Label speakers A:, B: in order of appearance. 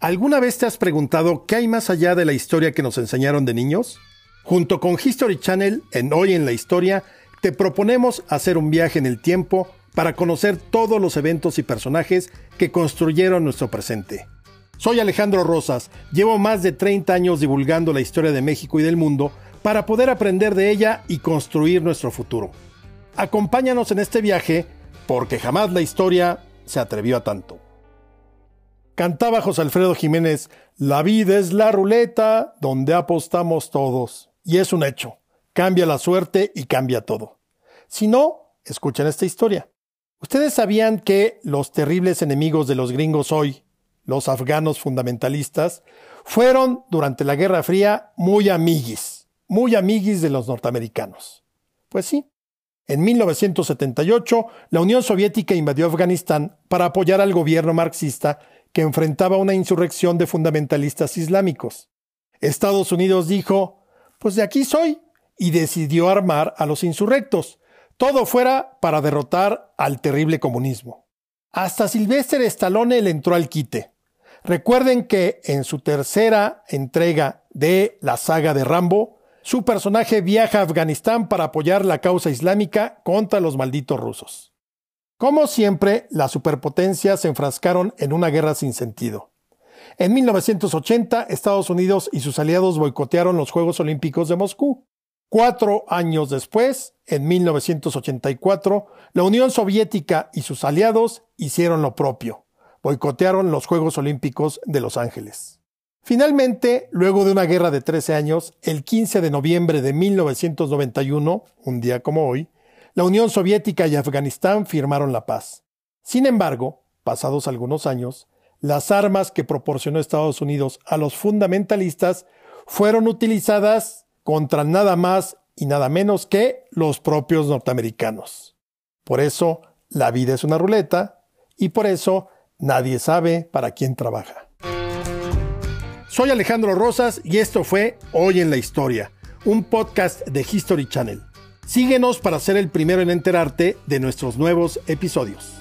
A: ¿Alguna vez te has preguntado qué hay más allá de la historia que nos enseñaron de niños? Junto con History Channel, en Hoy en la Historia, te proponemos hacer un viaje en el tiempo para conocer todos los eventos y personajes que construyeron nuestro presente. Soy Alejandro Rosas, llevo más de 30 años divulgando la historia de México y del mundo para poder aprender de ella y construir nuestro futuro. Acompáñanos en este viaje porque jamás la historia se atrevió a tanto. Cantaba José Alfredo Jiménez, la vida es la ruleta donde apostamos todos. Y es un hecho, cambia la suerte y cambia todo. Si no, escuchen esta historia. ¿Ustedes sabían que los terribles enemigos de los gringos hoy, los afganos fundamentalistas, fueron durante la Guerra Fría muy amiguis, muy amiguis de los norteamericanos? Pues sí. En 1978, la Unión Soviética invadió Afganistán para apoyar al gobierno marxista que enfrentaba una insurrección de fundamentalistas islámicos. Estados Unidos dijo, pues de aquí soy, y decidió armar a los insurrectos. Todo fuera para derrotar al terrible comunismo. Hasta Sylvester Stallone le entró al quite. Recuerden que en su tercera entrega de la saga de Rambo, su personaje viaja a Afganistán para apoyar la causa islámica contra los malditos rusos. Como siempre, las superpotencias se enfrascaron en una guerra sin sentido. En 1980, Estados Unidos y sus aliados boicotearon los Juegos Olímpicos de Moscú. Cuatro años después, en 1984, la Unión Soviética y sus aliados hicieron lo propio. Boicotearon los Juegos Olímpicos de Los Ángeles. Finalmente, luego de una guerra de 13 años, el 15 de noviembre de 1991, un día como hoy, la Unión Soviética y Afganistán firmaron la paz. Sin embargo, pasados algunos años, las armas que proporcionó Estados Unidos a los fundamentalistas fueron utilizadas contra nada más y nada menos que los propios norteamericanos. Por eso, la vida es una ruleta y por eso nadie sabe para quién trabaja. Soy Alejandro Rosas y esto fue Hoy en la Historia, un podcast de History Channel. Síguenos para ser el primero en enterarte de nuestros nuevos episodios.